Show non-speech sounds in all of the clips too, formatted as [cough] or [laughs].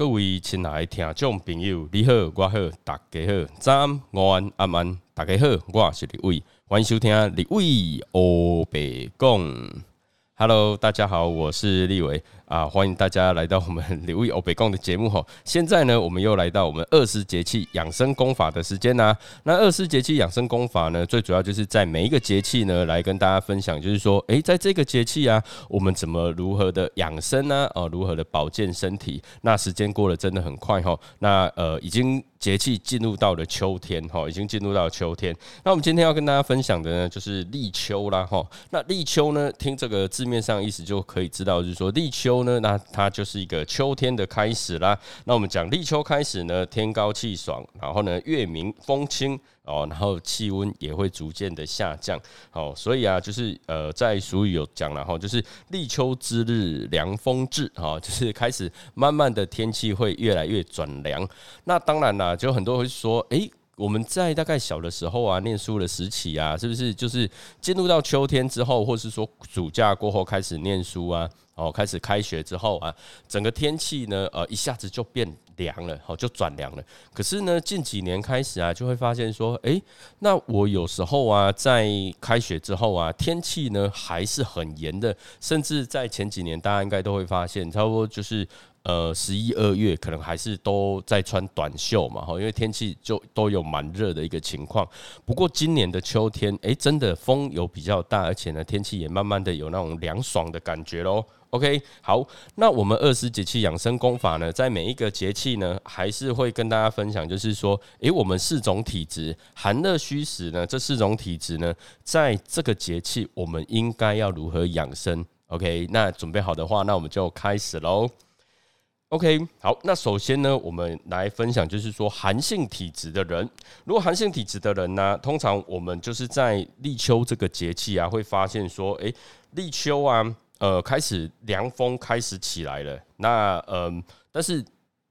各位亲爱的听众朋友，你好，我好，大家好，早安、午安、晚安，大家好，我是李伟，欢迎收听李伟欧北讲。Hello，大家好，我是立伟啊，欢迎大家来到我们李伟欧北讲的节目哈。现在呢，我们又来到我们二十节气养生功法的时间啦。那二十节气养生功法呢，最主要就是在每一个节气呢，来跟大家分享，就是说，诶，在这个节气啊，我们怎么如何的养生呢？哦，如何的保健身体？那时间过得真的很快哈。那呃，已经。节气进入到了秋天，哈，已经进入到了秋天。那我们今天要跟大家分享的呢，就是立秋啦，哈。那立秋呢，听这个字面上意思就可以知道，就是说立秋呢，那它就是一个秋天的开始啦。那我们讲立秋开始呢，天高气爽，然后呢，月明风清。哦，然后气温也会逐渐的下降，好，所以啊，就是呃，在俗语有讲了哈，就是立秋之日凉风至，哈，[laughs] 就是开始慢慢的天气会越来越转凉。那当然啦，就很多会说，哎，我们在大概小的时候啊，念书的时期啊，是不是就是进入到秋天之后，或是说暑假过后开始念书啊？哦，开始开学之后啊，整个天气呢，呃，一下子就变凉了，好，就转凉了。可是呢，近几年开始啊，就会发现说，诶，那我有时候啊，在开学之后啊，天气呢还是很严的，甚至在前几年，大家应该都会发现，差不多就是呃十一二月，可能还是都在穿短袖嘛，哈，因为天气就都有蛮热的一个情况。不过今年的秋天，诶，真的风有比较大，而且呢，天气也慢慢的有那种凉爽的感觉喽。OK，好，那我们二十节气养生功法呢，在每一个节气呢，还是会跟大家分享，就是说，诶，我们四种体质，寒热虚实呢，这四种体质呢，在这个节气，我们应该要如何养生？OK，那准备好的话，那我们就开始喽。OK，好，那首先呢，我们来分享，就是说寒性体质的人，如果寒性体质的人呢，通常我们就是在立秋这个节气啊，会发现说，诶，立秋啊。呃，开始凉风开始起来了。那嗯，但是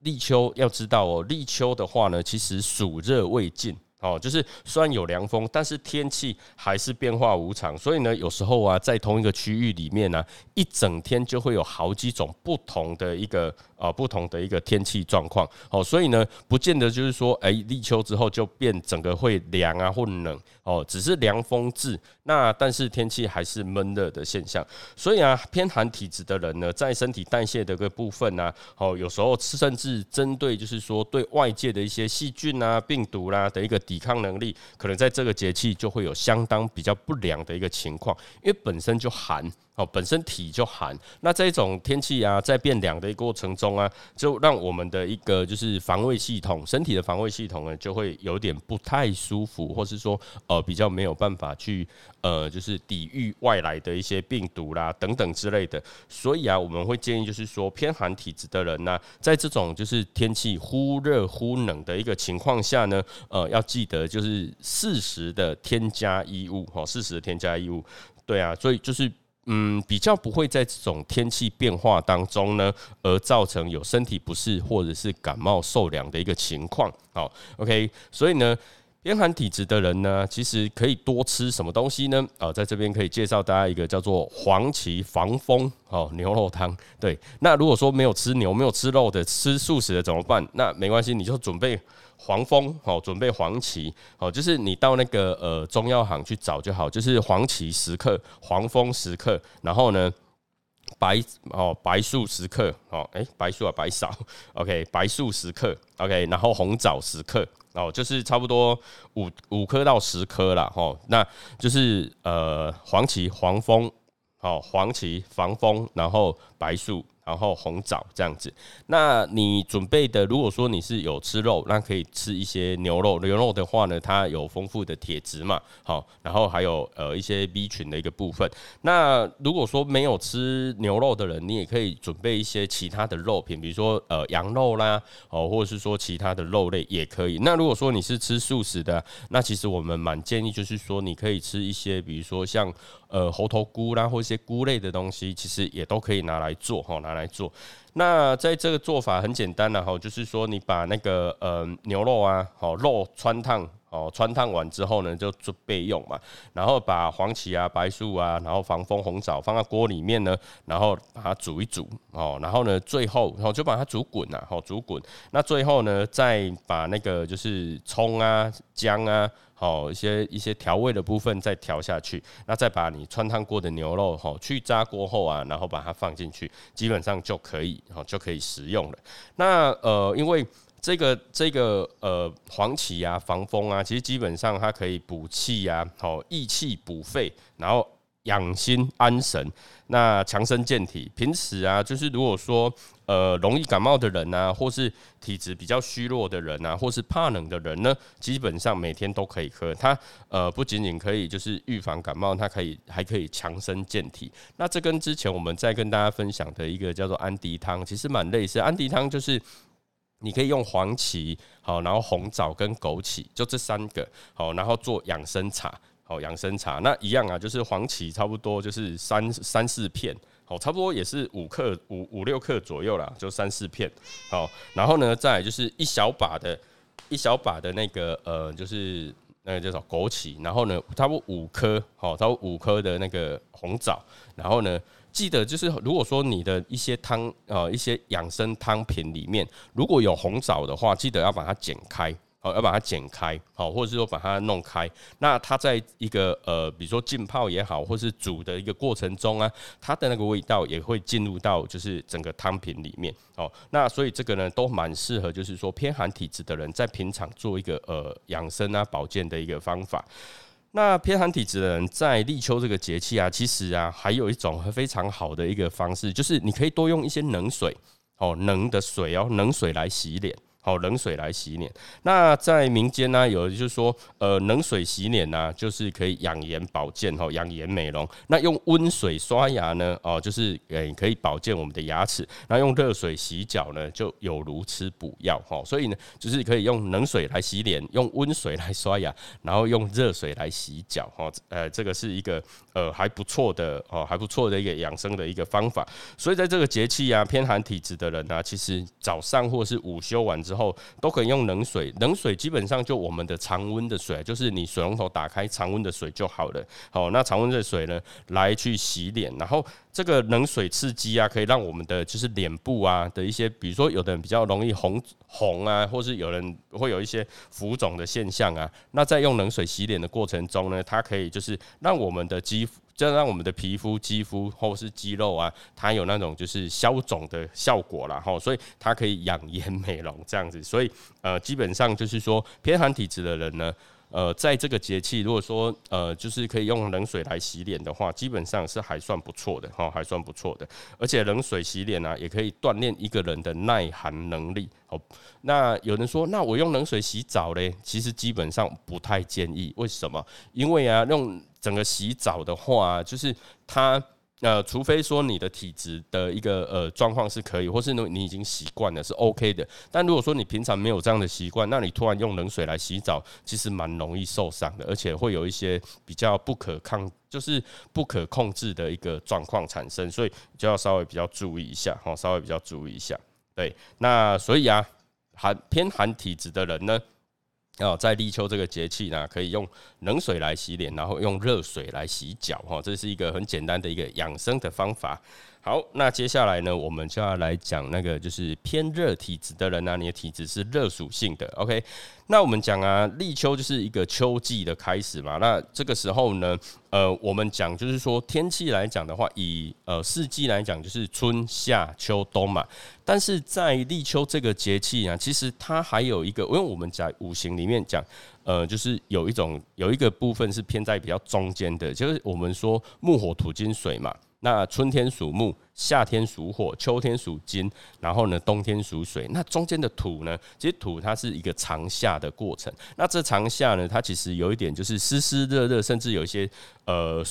立秋要知道哦，立秋的话呢，其实暑热未尽哦，就是虽然有凉风，但是天气还是变化无常。所以呢，有时候啊，在同一个区域里面呢，一整天就会有好几种不同的一个。啊，不同的一个天气状况，哦，所以呢，不见得就是说，哎，立秋之后就变整个会凉啊或冷，哦，只是凉风至，那但是天气还是闷热的现象，所以啊，偏寒体质的人呢，在身体代谢的个部分呢，哦，有时候甚至针对就是说对外界的一些细菌啊、病毒啦的一个抵抗能力，可能在这个节气就会有相当比较不良的一个情况，因为本身就寒。哦，本身体就寒，那这种天气啊，在变凉的过程中啊，就让我们的一个就是防卫系统，身体的防卫系统呢，就会有点不太舒服，或是说呃比较没有办法去呃就是抵御外来的一些病毒啦等等之类的。所以啊，我们会建议就是说偏寒体质的人呢，在这种就是天气忽热忽冷的一个情况下呢，呃，要记得就是适时的添加衣物，哈，适时的添加衣物。对啊，所以就是。嗯，比较不会在这种天气变化当中呢，而造成有身体不适或者是感冒受凉的一个情况。好，OK，所以呢，偏寒体质的人呢，其实可以多吃什么东西呢？啊，在这边可以介绍大家一个叫做黄芪防风哦牛肉汤。对，那如果说没有吃牛、没有吃肉的，吃素食的怎么办？那没关系，你就准备。黄蜂好，准备黄芪哦，就是你到那个呃中药行去找就好，就是黄芪十克，黄蜂十克，然后呢白哦白术十克哦，哎白术啊白芍，[laughs] OK 白术十克，OK 然后红枣十克哦，就是差不多五五颗到十颗了哦，那就是呃黄芪黄蜂好黄芪防风，然后白术。然后红枣这样子，那你准备的，如果说你是有吃肉，那可以吃一些牛肉。牛肉的话呢，它有丰富的铁质嘛，好，然后还有呃一些 B 群的一个部分。那如果说没有吃牛肉的人，你也可以准备一些其他的肉品，比如说呃羊肉啦，哦，或者是说其他的肉类也可以。那如果说你是吃素食的，那其实我们蛮建议就是说你可以吃一些，比如说像呃猴头菇啦，或一些菇类的东西，其实也都可以拿来做哈，拿来。做，那在这个做法很简单的哈，就是说你把那个呃牛肉啊，好肉穿烫哦，穿烫完之后呢，就准备用嘛。然后把黄芪啊、白术啊，然后防风红枣放在锅里面呢，然后把它煮一煮哦。然后呢，最后然后就把它煮滚啊，好煮滚。那最后呢，再把那个就是葱啊、姜啊，好一些一些调味的部分再调下去。那再把你穿烫过的牛肉哈去渣过后啊，然后把它放进去，基本上就可以好就可以食用了。那呃，因为这个这个呃黄芪啊防风啊，其实基本上它可以补气啊，好益气补肺，然后养心安神，那强身健体。平时啊，就是如果说呃容易感冒的人啊，或是体质比较虚弱的人啊，或是怕冷的人呢，基本上每天都可以喝。它呃不仅仅可以就是预防感冒，它可以还可以强身健体。那这跟之前我们在跟大家分享的一个叫做安迪汤，其实蛮类似。安迪汤就是。你可以用黄芪，好，然后红枣跟枸杞，就这三个，好，然后做养生茶，好，养生茶那一样啊，就是黄芪差不多就是三三四片，好，差不多也是五克五五六克左右啦，就三四片，好，然后呢，再就是一小把的，一小把的那个呃，就是那个叫什么枸杞，然后呢，差不多五颗，好，差不多五颗的那个红枣，然后呢。记得就是，如果说你的一些汤呃一些养生汤品里面如果有红枣的话，记得要把它剪开，好要把它剪开，好或者是说把它弄开。那它在一个呃比如说浸泡也好，或是煮的一个过程中啊，它的那个味道也会进入到就是整个汤品里面哦。那所以这个呢都蛮适合，就是说偏寒体质的人在平常做一个呃养生啊保健的一个方法。那偏寒体质的人在立秋这个节气啊，其实啊，还有一种非常好的一个方式，就是你可以多用一些冷水哦，冷的水哦，冷水来洗脸。好，冷水来洗脸。那在民间呢，有就是说，呃，冷水洗脸呢，就是可以养颜保健，哈，养颜美容。那用温水刷牙呢，哦，就是诶，可以保健我们的牙齿。那用热水洗脚呢，就有如吃补药，哈。所以呢，就是可以用冷水来洗脸，用温水来刷牙，然后用热水来洗脚，哈。呃，这个是一个呃还不错的哦，还不错的一个养生的一个方法。所以在这个节气啊，偏寒体质的人呢，其实早上或是午休完。之后都可以用冷水，冷水基本上就我们的常温的水，就是你水龙头打开常温的水就好了。好，那常温的水呢，来去洗脸，然后这个冷水刺激啊，可以让我们的就是脸部啊的一些，比如说有的人比较容易红红啊，或是有人会有一些浮肿的现象啊，那在用冷水洗脸的过程中呢，它可以就是让我们的肌肤。这让我们的皮肤、肌肤或是肌肉啊，它有那种就是消肿的效果啦，哈，所以它可以养颜美容这样子。所以呃，基本上就是说偏寒体质的人呢，呃，在这个节气，如果说呃，就是可以用冷水来洗脸的话，基本上是还算不错的，哈，还算不错的。而且冷水洗脸呢，也可以锻炼一个人的耐寒能力。哦，那有人说，那我用冷水洗澡嘞？其实基本上不太建议。为什么？因为啊，用整个洗澡的话，就是它呃，除非说你的体质的一个呃状况是可以，或是你你已经习惯了是 OK 的。但如果说你平常没有这样的习惯，那你突然用冷水来洗澡，其实蛮容易受伤的，而且会有一些比较不可抗，就是不可控制的一个状况产生，所以就要稍微比较注意一下，哈，稍微比较注意一下。对，那所以啊，寒偏寒体质的人呢，哦，在立秋这个节气呢，可以用冷水来洗脸，然后用热水来洗脚，哈，这是一个很简单的一个养生的方法。好，那接下来呢，我们就要来讲那个就是偏热体质的人呢，你的体质是热属性的，OK？那我们讲啊，立秋就是一个秋季的开始嘛。那这个时候呢，呃，我们讲就是说天气来讲的话，以呃四季来讲就是春夏秋冬嘛。但是在立秋这个节气啊，其实它还有一个，因为我们在五行里面讲，呃，就是有一种有一个部分是偏在比较中间的，就是我们说木火土金水嘛。那春天属木，夏天属火，秋天属金，然后呢，冬天属水。那中间的土呢？其实土它是一个长夏的过程。那这长夏呢，它其实有一点就是湿湿热热，甚至有一些呃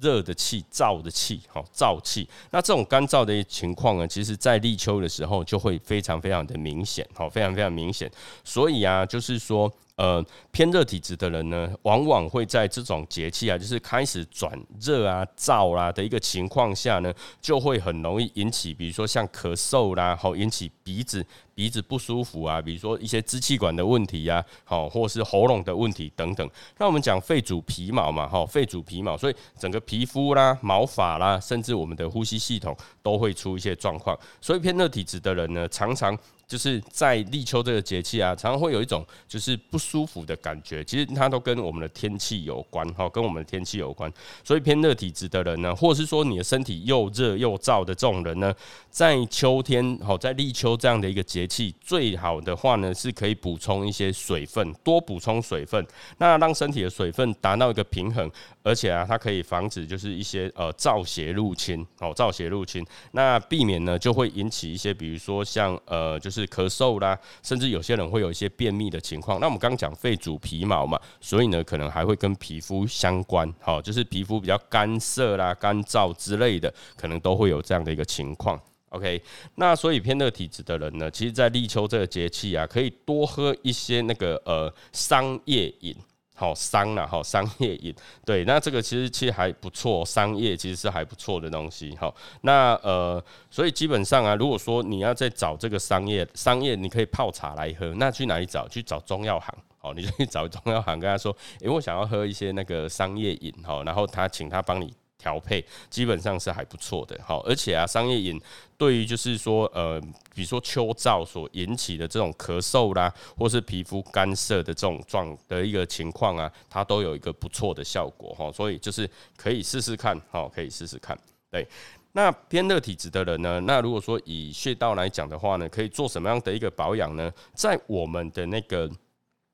热的气、燥的气，哈，燥气。那这种干燥的情况呢，其实在立秋的时候就会非常非常的明显，哈，非常非常明显。所以啊，就是说。呃，偏热体质的人呢，往往会在这种节气啊，就是开始转热啊、燥啦的一个情况下呢，就会很很容易引起，比如说像咳嗽啦，好引起鼻子鼻子不舒服啊，比如说一些支气管的问题呀，好或是喉咙的问题等等。那我们讲肺主皮毛嘛，哈，肺主皮毛，所以整个皮肤啦、毛发啦，甚至我们的呼吸系统都会出一些状况。所以偏热体质的人呢，常常。就是在立秋这个节气啊，常常会有一种就是不舒服的感觉。其实它都跟我们的天气有关，哈，跟我们的天气有关。所以偏热体质的人呢，或者是说你的身体又热又燥的这种人呢，在秋天，好，在立秋这样的一个节气，最好的话呢，是可以补充一些水分，多补充水分，那让身体的水分达到一个平衡。而且啊，它可以防止就是一些呃燥邪入侵哦，燥邪入侵，那避免呢就会引起一些，比如说像呃就是咳嗽啦，甚至有些人会有一些便秘的情况。那我们刚刚讲肺主皮毛嘛，所以呢可能还会跟皮肤相关，好，就是皮肤比较干涩啦、干燥之类的，可能都会有这样的一个情况。OK，那所以偏热体质的人呢，其实在立秋这个节气啊，可以多喝一些那个呃桑叶饮。好商了，好商业饮，对，那这个其实其实还不错，商业其实是还不错的东西。好，那呃，所以基本上啊，如果说你要再找这个商业商业，你可以泡茶来喝，那去哪里找？去找中药行，好，你就去 [laughs] 找中药行，跟他说，诶，我想要喝一些那个商业饮，好，然后他请他帮你。调配基本上是还不错的，好，而且啊，商业饮对于就是说，呃，比如说秋燥所引起的这种咳嗽啦，或是皮肤干涩的这种状的一个情况啊，它都有一个不错的效果哈，所以就是可以试试看，好，可以试试看。对，那偏热体质的人呢，那如果说以穴道来讲的话呢，可以做什么样的一个保养呢？在我们的那个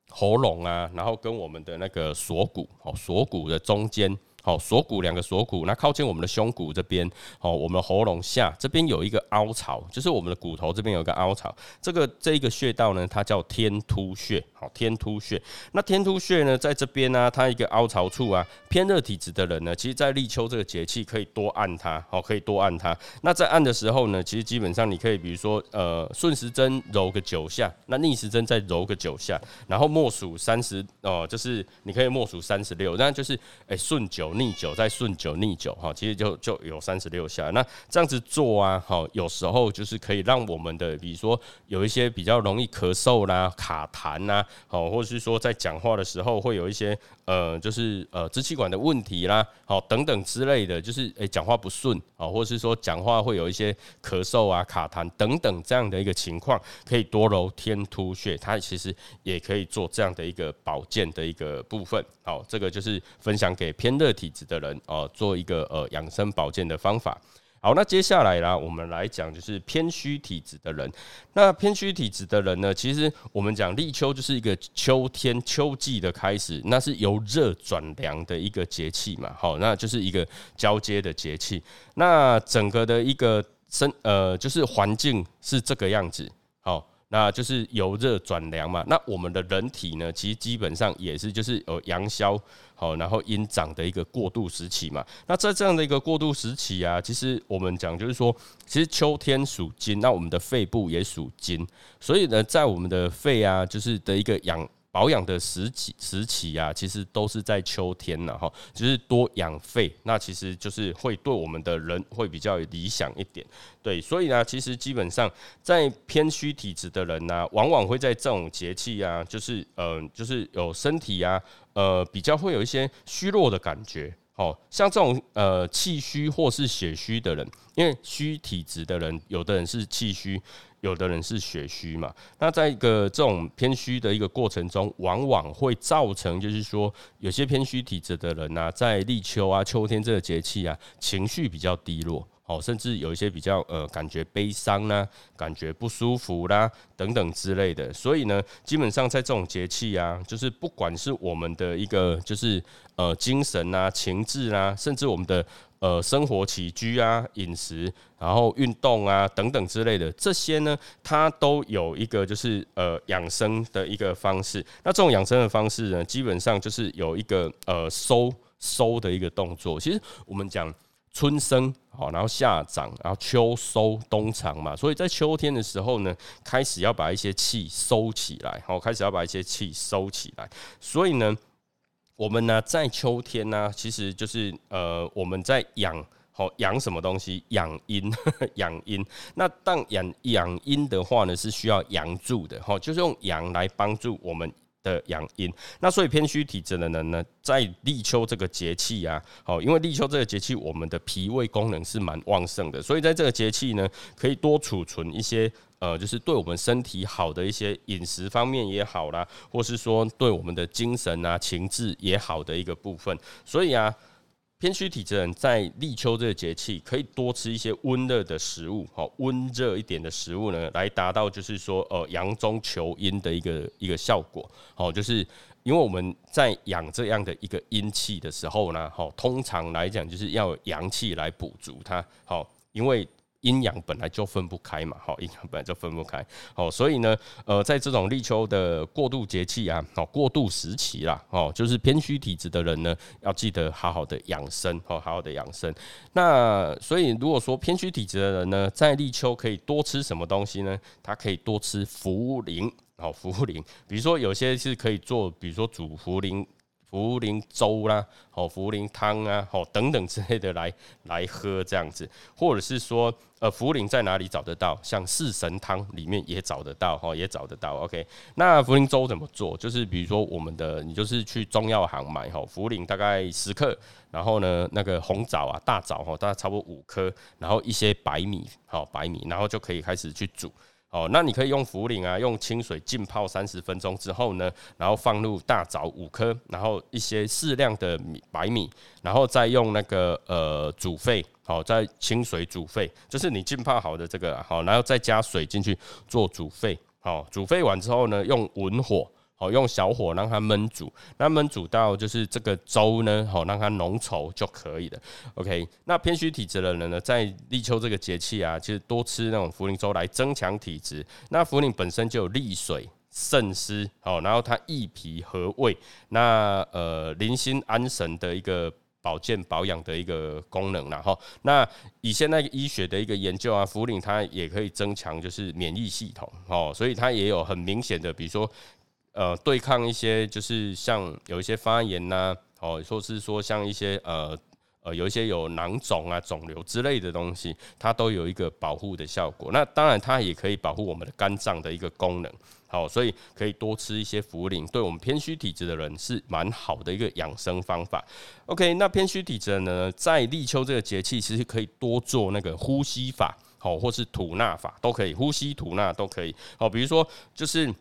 喉咙啊，然后跟我们的那个锁骨，哦，锁骨的中间。好，锁骨两个锁骨，那靠近我们的胸骨这边，好，我们喉咙下这边有一个凹槽，就是我们的骨头这边有一个凹槽，这个这一个穴道呢，它叫天突穴。好，天突穴。那天突穴呢，在这边呢，它一个凹槽处啊，偏热体质的人呢，其实，在立秋这个节气，可以多按它。好，可以多按它。那在按的时候呢，其实基本上你可以，比如说，呃，顺时针揉个九下，那逆时针再揉个九下，然后默数三十，哦，就是你可以默数三十六，那就是，哎，顺九逆九，再顺九逆九，哈，其实就就有三十六下。那这样子做啊，好，有时候就是可以让我们的，比如说有一些比较容易咳嗽啦、卡痰呐。好，或是说在讲话的时候会有一些呃，就是呃支气管的问题啦，好等等之类的，就是诶讲话不顺啊，或是说讲话会有一些咳嗽啊、卡痰等等这样的一个情况，可以多揉天突穴，它其实也可以做这样的一个保健的一个部分。好，这个就是分享给偏热体质的人哦，做一个呃养生保健的方法。好，那接下来啦，我们来讲就是偏虚体质的人。那偏虚体质的人呢，其实我们讲立秋就是一个秋天秋季的开始，那是由热转凉的一个节气嘛。好，那就是一个交接的节气。那整个的一个生呃，就是环境是这个样子。好。那就是由热转凉嘛。那我们的人体呢，其实基本上也是就是有阳消好，然后阴长的一个过渡时期嘛。那在这样的一个过渡时期啊，其实我们讲就是说，其实秋天属金，那我们的肺部也属金，所以呢，在我们的肺啊，就是的一个养。保养的时期时期啊，其实都是在秋天了哈，就是多养肺，那其实就是会对我们的人会比较理想一点。对，所以呢，其实基本上在偏虚体质的人呢，往往会在这种节气啊，就是嗯，就是有身体啊，呃，比较会有一些虚弱的感觉。哦，像这种呃气虚或是血虚的人，因为虚体质的人，有的人是气虚。有的人是血虚嘛，那在一个这种偏虚的一个过程中，往往会造成，就是说有些偏虚体质的人呐，在立秋啊、秋天这个节气啊，情绪比较低落，哦，甚至有一些比较呃感觉悲伤啦、感觉不舒服啦等等之类的。所以呢，基本上在这种节气啊，就是不管是我们的一个就是呃精神啊、情志啊，甚至我们的。呃，生活起居啊，饮食，然后运动啊，等等之类的，这些呢，它都有一个就是呃养生的一个方式。那这种养生的方式呢，基本上就是有一个呃收收的一个动作。其实我们讲春生好，然后夏长，然后秋收，冬藏嘛。所以在秋天的时候呢，开始要把一些气收起来，好，开始要把一些气收起来。所以呢。我们呢，在秋天呢，其实就是呃，我们在养好养什么东西？养阴，[laughs] 养阴。那当养养阴的话呢，是需要阳助的，哈，就是用阳来帮助我们。的阳阴，那所以偏虚体质的人呢，在立秋这个节气啊，好，因为立秋这个节气，我们的脾胃功能是蛮旺盛的，所以在这个节气呢，可以多储存一些呃，就是对我们身体好的一些饮食方面也好啦，或是说对我们的精神啊、情志也好的一个部分，所以啊。偏虚体质人在立秋这个节气，可以多吃一些温热的食物，好温热一点的食物呢，来达到就是说呃阳中求阴的一个一个效果。好，就是因为我们在养这样的一个阴气的时候呢，好通常来讲就是要阳气来补足它。好，因为。阴阳本来就分不开嘛，好，阴阳本来就分不开，哦，所以呢，呃，在这种立秋的过渡节气啊，哦，过渡时期啦，哦，就是偏虚体质的人呢，要记得好好的养生，哦，好好的养生。那所以如果说偏虚体质的人呢，在立秋可以多吃什么东西呢？他可以多吃茯苓，哦，茯苓，比如说有些是可以做，比如说煮茯苓。茯苓粥啦，哦，茯苓汤啊，哦，等等之类的来来喝这样子，或者是说，呃，茯苓在哪里找得到？像四神汤里面也找得到，哈，也找得到。OK，那茯苓粥怎么做？就是比如说我们的，你就是去中药行买，哈，茯苓大概十克，然后呢，那个红枣啊，大枣哈，大概差不多五颗，然后一些白米，好，白米，然后就可以开始去煮。哦，那你可以用茯苓啊，用清水浸泡三十分钟之后呢，然后放入大枣五颗，然后一些适量的米白米，然后再用那个呃煮沸，好，再清水煮沸，就是你浸泡好的这个，好，然后再加水进去做煮沸，好，煮沸完之后呢，用文火。好，用小火让它焖煮，那焖煮到就是这个粥呢，好让它浓稠就可以了。OK，那偏虚体质的人呢，在立秋这个节气啊，其实多吃那种茯苓粥来增强体质。那茯苓本身就有利水渗湿，好，然后它益脾和胃，那呃宁心安神的一个保健保养的一个功能然后那以现在医学的一个研究啊，茯苓它也可以增强就是免疫系统，哦，所以它也有很明显的，比如说。呃，对抗一些就是像有一些发炎呐，哦，或是说像一些呃呃有一些有囊肿啊、肿瘤之类的东西，它都有一个保护的效果。那当然，它也可以保护我们的肝脏的一个功能。好，所以可以多吃一些茯苓，对我们偏虚体质的人是蛮好的一个养生方法。OK，那偏虚体质呢，在立秋这个节气，其实可以多做那个呼吸法，好，或是吐纳法都可以，呼吸吐纳都可以。好，比如说就是。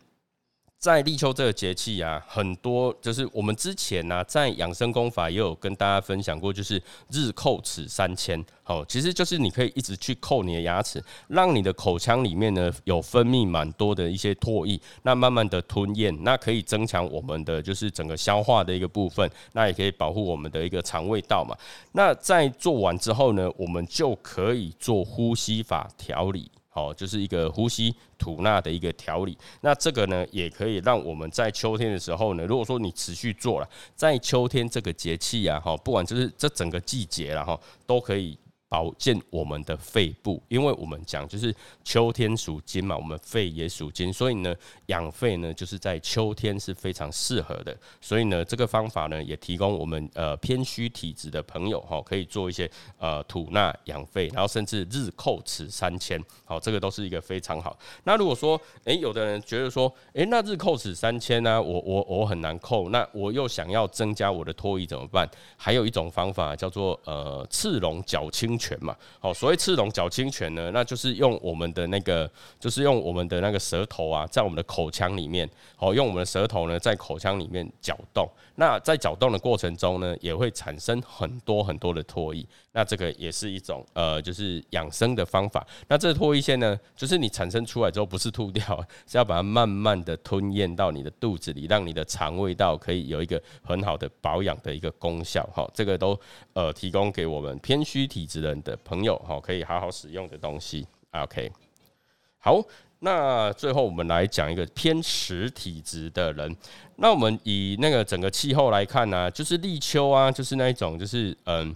在立秋这个节气啊，很多就是我们之前呢，在养生功法也有跟大家分享过，就是日叩齿三千，好，其实就是你可以一直去叩你的牙齿，让你的口腔里面呢有分泌蛮多的一些唾液，那慢慢的吞咽，那可以增强我们的就是整个消化的一个部分，那也可以保护我们的一个肠胃道嘛。那在做完之后呢，我们就可以做呼吸法调理。哦，就是一个呼吸吐纳的一个调理。那这个呢，也可以让我们在秋天的时候呢，如果说你持续做了，在秋天这个节气啊，哈，不管就是这整个季节了哈，都可以。保健我们的肺部，因为我们讲就是秋天属金嘛，我们肺也属金，所以呢养肺呢就是在秋天是非常适合的。所以呢这个方法呢也提供我们呃偏虚体质的朋友哈，可以做一些呃吐纳养肺，然后甚至日叩齿三千，好这个都是一个非常好。那如果说诶有的人觉得说诶那日叩齿三千呢，我我我很难叩，那我又想要增加我的唾液怎么办？还有一种方法叫做呃赤龙脚清。拳嘛，好，所谓赤龙脚清泉呢，那就是用我们的那个，就是用我们的那个舌头啊，在我们的口腔里面，好，用我们的舌头呢，在口腔里面搅动。那在搅动的过程中呢，也会产生很多很多的唾液。那这个也是一种呃，就是养生的方法。那这唾液腺呢，就是你产生出来之后，不是吐掉，[laughs] 是要把它慢慢的吞咽到你的肚子里，让你的肠胃道可以有一个很好的保养的一个功效。哈，这个都呃提供给我们偏虚体质的。人的朋友哈，可以好好使用的东西。OK，好，那最后我们来讲一个偏实体质的人。那我们以那个整个气候来看呢，就是立秋啊，就是那一种，就是嗯，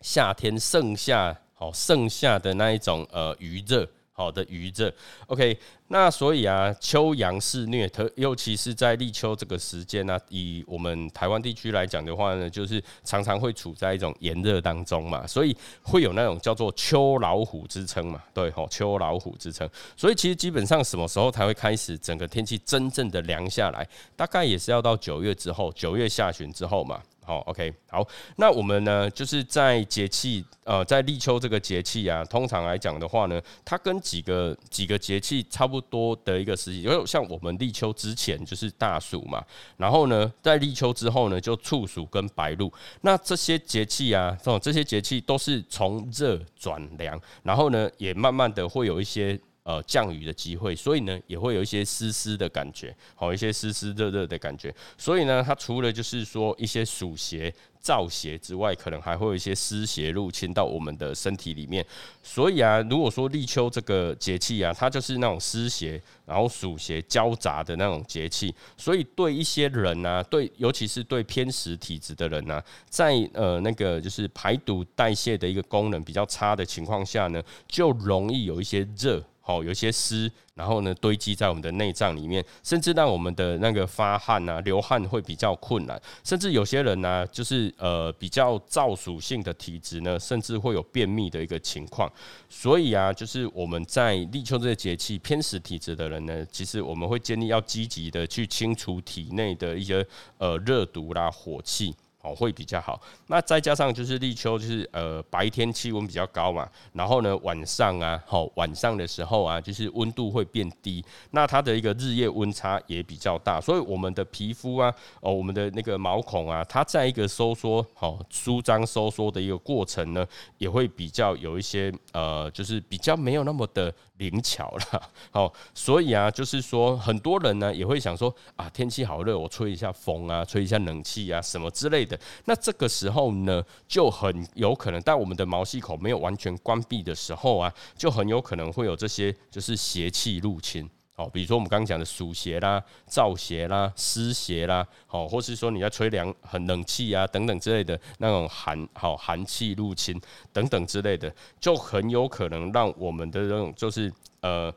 夏天盛夏哦盛夏的那一种呃余热。好的余热，OK，那所以啊，秋阳肆虐，特尤其是在立秋这个时间呢，以我们台湾地区来讲的话呢，就是常常会处在一种炎热当中嘛，所以会有那种叫做秋老虎之称嘛，对吼，秋老虎之称。所以其实基本上什么时候才会开始整个天气真正的凉下来？大概也是要到九月之后，九月下旬之后嘛。好，OK，好，那我们呢，就是在节气，呃，在立秋这个节气啊，通常来讲的话呢，它跟几个几个节气差不多的一个时期，因为像我们立秋之前就是大暑嘛，然后呢，在立秋之后呢，就处暑跟白露，那这些节气啊，这种这些节气都是从热转凉，然后呢，也慢慢的会有一些。呃，降雨的机会，所以呢，也会有一些湿湿的感觉，好一些湿湿热热的感觉。所以呢，它除了就是说一些暑邪、燥邪之外，可能还会有一些湿邪入侵到我们的身体里面。所以啊，如果说立秋这个节气啊，它就是那种湿邪，然后暑邪交杂的那种节气，所以对一些人呢，对尤其是对偏食体质的人呢，在呃那个就是排毒代谢的一个功能比较差的情况下呢，就容易有一些热。好，有些湿，然后呢堆积在我们的内脏里面，甚至让我们的那个发汗啊、流汗会比较困难，甚至有些人呢，就是呃比较燥属性的体质呢，甚至会有便秘的一个情况。所以啊，就是我们在立秋这个节气，偏食体质的人呢，其实我们会建议要积极的去清除体内的一些呃热毒啦、火气。哦，会比较好。那再加上就是立秋，就是呃白天气温比较高嘛，然后呢晚上啊，好晚上的时候啊，就是温度会变低，那它的一个日夜温差也比较大，所以我们的皮肤啊，哦我们的那个毛孔啊，它在一个收缩、好舒张、收缩的一个过程呢，也会比较有一些呃，就是比较没有那么的。灵巧了，好，所以啊，就是说，很多人呢也会想说啊，天气好热，我吹一下风啊，吹一下冷气啊，什么之类的。那这个时候呢，就很有可能，在我们的毛细孔没有完全关闭的时候啊，就很有可能会有这些就是邪气入侵。好，比如说我们刚刚讲的暑邪啦、燥邪啦、湿邪啦，好，或是说你在吹凉、很冷气啊等等之类的那种寒好寒气入侵等等之类的，就很有可能让我们的这种就是呃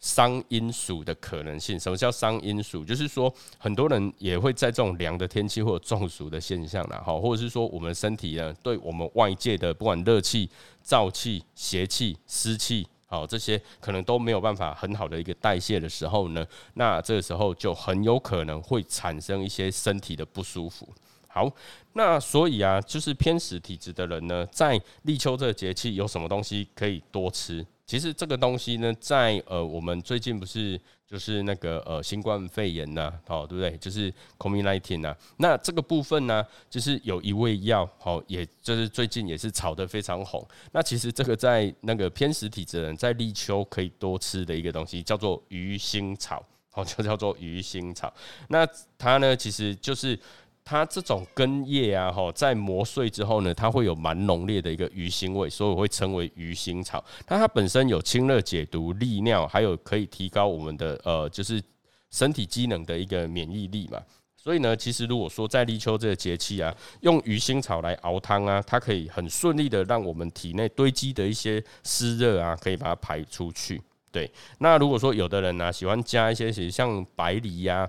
伤阴暑的可能性。什么叫伤阴暑？就是说很多人也会在这种凉的天气或者中暑的现象啦，好，或者是说我们身体呢对我们外界的不管热气、燥气、邪气、湿气。好，这些可能都没有办法很好的一个代谢的时候呢，那这个时候就很有可能会产生一些身体的不舒服。好，那所以啊，就是偏食体质的人呢，在立秋这个节气有什么东西可以多吃？其实这个东西呢，在呃，我们最近不是。就是那个呃新冠肺炎呐，哦，对不对？就是 COVID-19 呐。那这个部分呢，就是有一味药，好，也就是最近也是炒得非常红。那其实这个在那个偏食体质人在立秋可以多吃的一个东西，叫做鱼腥草，哦，就叫做鱼腥草。那它呢，其实就是。它这种根叶啊，哈，在磨碎之后呢，它会有蛮浓烈的一个鱼腥味，所以我会称为鱼腥草。那它本身有清热解毒、利尿，还有可以提高我们的呃，就是身体机能的一个免疫力嘛。所以呢，其实如果说在立秋这个节气啊，用鱼腥草来熬汤啊，它可以很顺利的让我们体内堆积的一些湿热啊，可以把它排出去。对，那如果说有的人呢，喜欢加一些像白梨呀。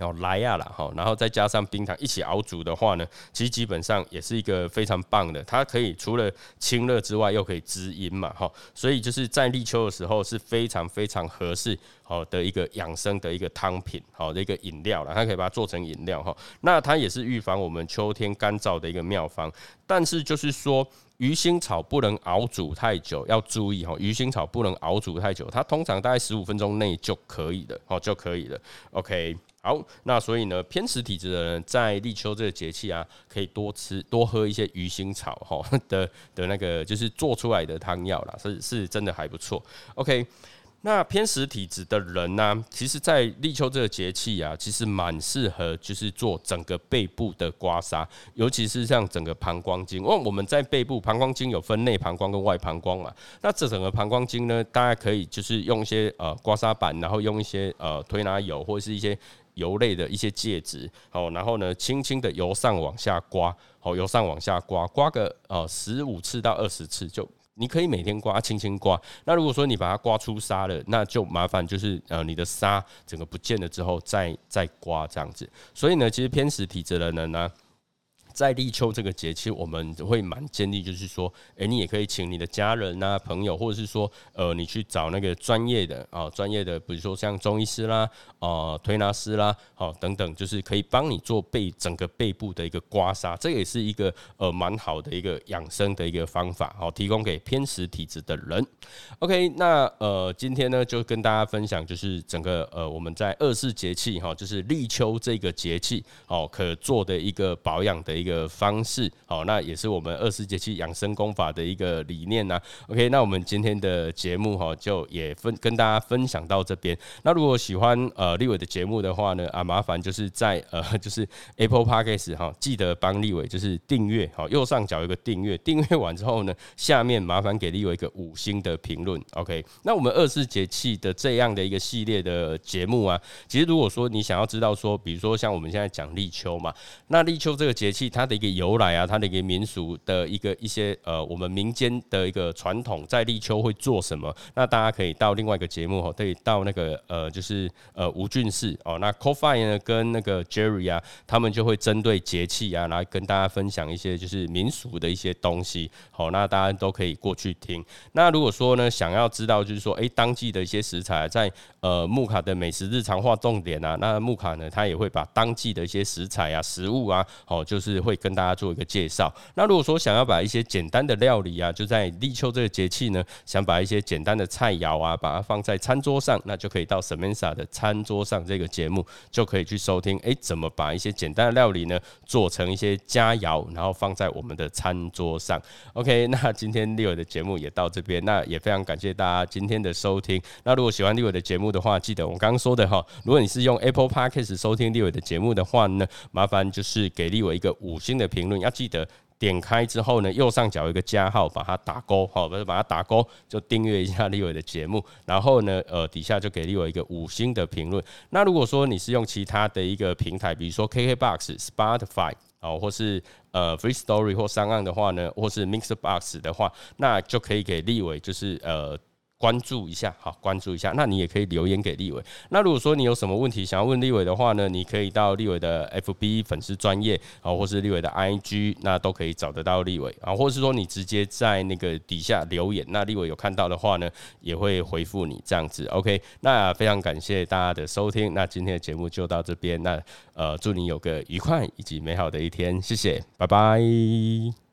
后来呀啦哈，然后再加上冰糖一起熬煮的话呢，其实基本上也是一个非常棒的。它可以除了清热之外，又可以滋阴嘛哈，所以就是在立秋的时候是非常非常合适好的一个养生的一个汤品，好的一个饮料了。它可以把它做成饮料哈，那它也是预防我们秋天干燥的一个妙方。但是就是说，鱼腥草不能熬煮太久，要注意哈，鱼腥草不能熬煮太久，它通常大概十五分钟内就可以了，哦就可以了。OK。好，那所以呢，偏食体质的人在立秋这个节气啊，可以多吃多喝一些鱼腥草哈 [laughs] 的的那个就是做出来的汤药啦，是是真的还不错。OK，那偏食体质的人呢，其实，在立秋这个节气啊，其实蛮适合就是做整个背部的刮痧，尤其是像整个膀胱经，哦我们在背部膀胱经有分内膀胱跟外膀胱嘛，那这整个膀胱经呢，大家可以就是用一些呃刮痧板，然后用一些呃推拿油或者是一些。油类的一些介质，好，然后呢，轻轻的由上往下刮，好，由上往下刮，刮个呃十五次到二十次就你可以每天刮，轻轻刮。那如果说你把它刮出沙了，那就麻烦就是呃你的沙整个不见了之后再再刮这样子。所以呢，其实偏食体质的人呢。在立秋这个节气，我们会蛮建议，就是说，诶，你也可以请你的家人啊、朋友，或者是说，呃，你去找那个专业的啊，专业的，比如说像中医师啦、啊推拿师啦，好等等，就是可以帮你做背整个背部的一个刮痧，这也是一个呃蛮好的一个养生的一个方法，好，提供给偏食体质的人。OK，那呃，今天呢就跟大家分享，就是整个呃我们在二四节气哈，就是立秋这个节气，哦，可做的一个保养的。一个方式，好，那也是我们二十节气养生功法的一个理念呢。OK，那我们今天的节目哈，就也分跟大家分享到这边。那如果喜欢呃立伟的节目的话呢，啊，麻烦就是在呃 [laughs] 就是 Apple Podcast 哈，记得帮立伟就是订阅，好，右上角有个订阅，订阅完之后呢，下面麻烦给立伟一个五星的评论。OK，那我们二十节气的这样的一个系列的节目啊，其实如果说你想要知道说，比如说像我们现在讲立秋嘛，那立秋这个节气。它的一个由来啊，它的一个民俗的一个一些呃，我们民间的一个传统，在立秋会做什么？那大家可以到另外一个节目哦，可以到那个呃，就是呃吴俊士哦，那 Coffee 呢跟那个 Jerry 啊，他们就会针对节气啊，来跟大家分享一些就是民俗的一些东西。好，那大家都可以过去听。那如果说呢，想要知道就是说，哎，当季的一些食材，在呃木卡的美食日常化重点啊，那木卡呢，他也会把当季的一些食材啊、食物啊，哦，就是。会跟大家做一个介绍。那如果说想要把一些简单的料理啊，就在立秋这个节气呢，想把一些简单的菜肴啊，把它放在餐桌上，那就可以到 Samantha 的餐桌上这个节目，就可以去收听。哎，怎么把一些简单的料理呢，做成一些佳肴，然后放在我们的餐桌上？OK，那今天立伟的节目也到这边，那也非常感谢大家今天的收听。那如果喜欢立伟的节目的话，记得我刚刚说的哈，如果你是用 Apple Podcast 收听立伟的节目的话呢，麻烦就是给立伟一个五。星的评论要记得点开之后呢，右上角有一个加号，把它打勾，好，不是把它打勾，就订阅一下立伟的节目。然后呢，呃，底下就给立伟一个五星的评论。那如果说你是用其他的一个平台，比如说 KKBox、Spotify 哦，或是呃 Free Story 或上岸的话呢，或是 Mixbox 的话，那就可以给立伟就是呃。关注一下，好，关注一下。那你也可以留言给立伟。那如果说你有什么问题想要问立伟的话呢，你可以到立伟的 FB 粉丝专业，啊，或是立伟的 IG，那都可以找得到立伟啊，或是说你直接在那个底下留言，那立伟有看到的话呢，也会回复你这样子。OK，那非常感谢大家的收听，那今天的节目就到这边。那呃，祝你有个愉快以及美好的一天，谢谢，拜拜。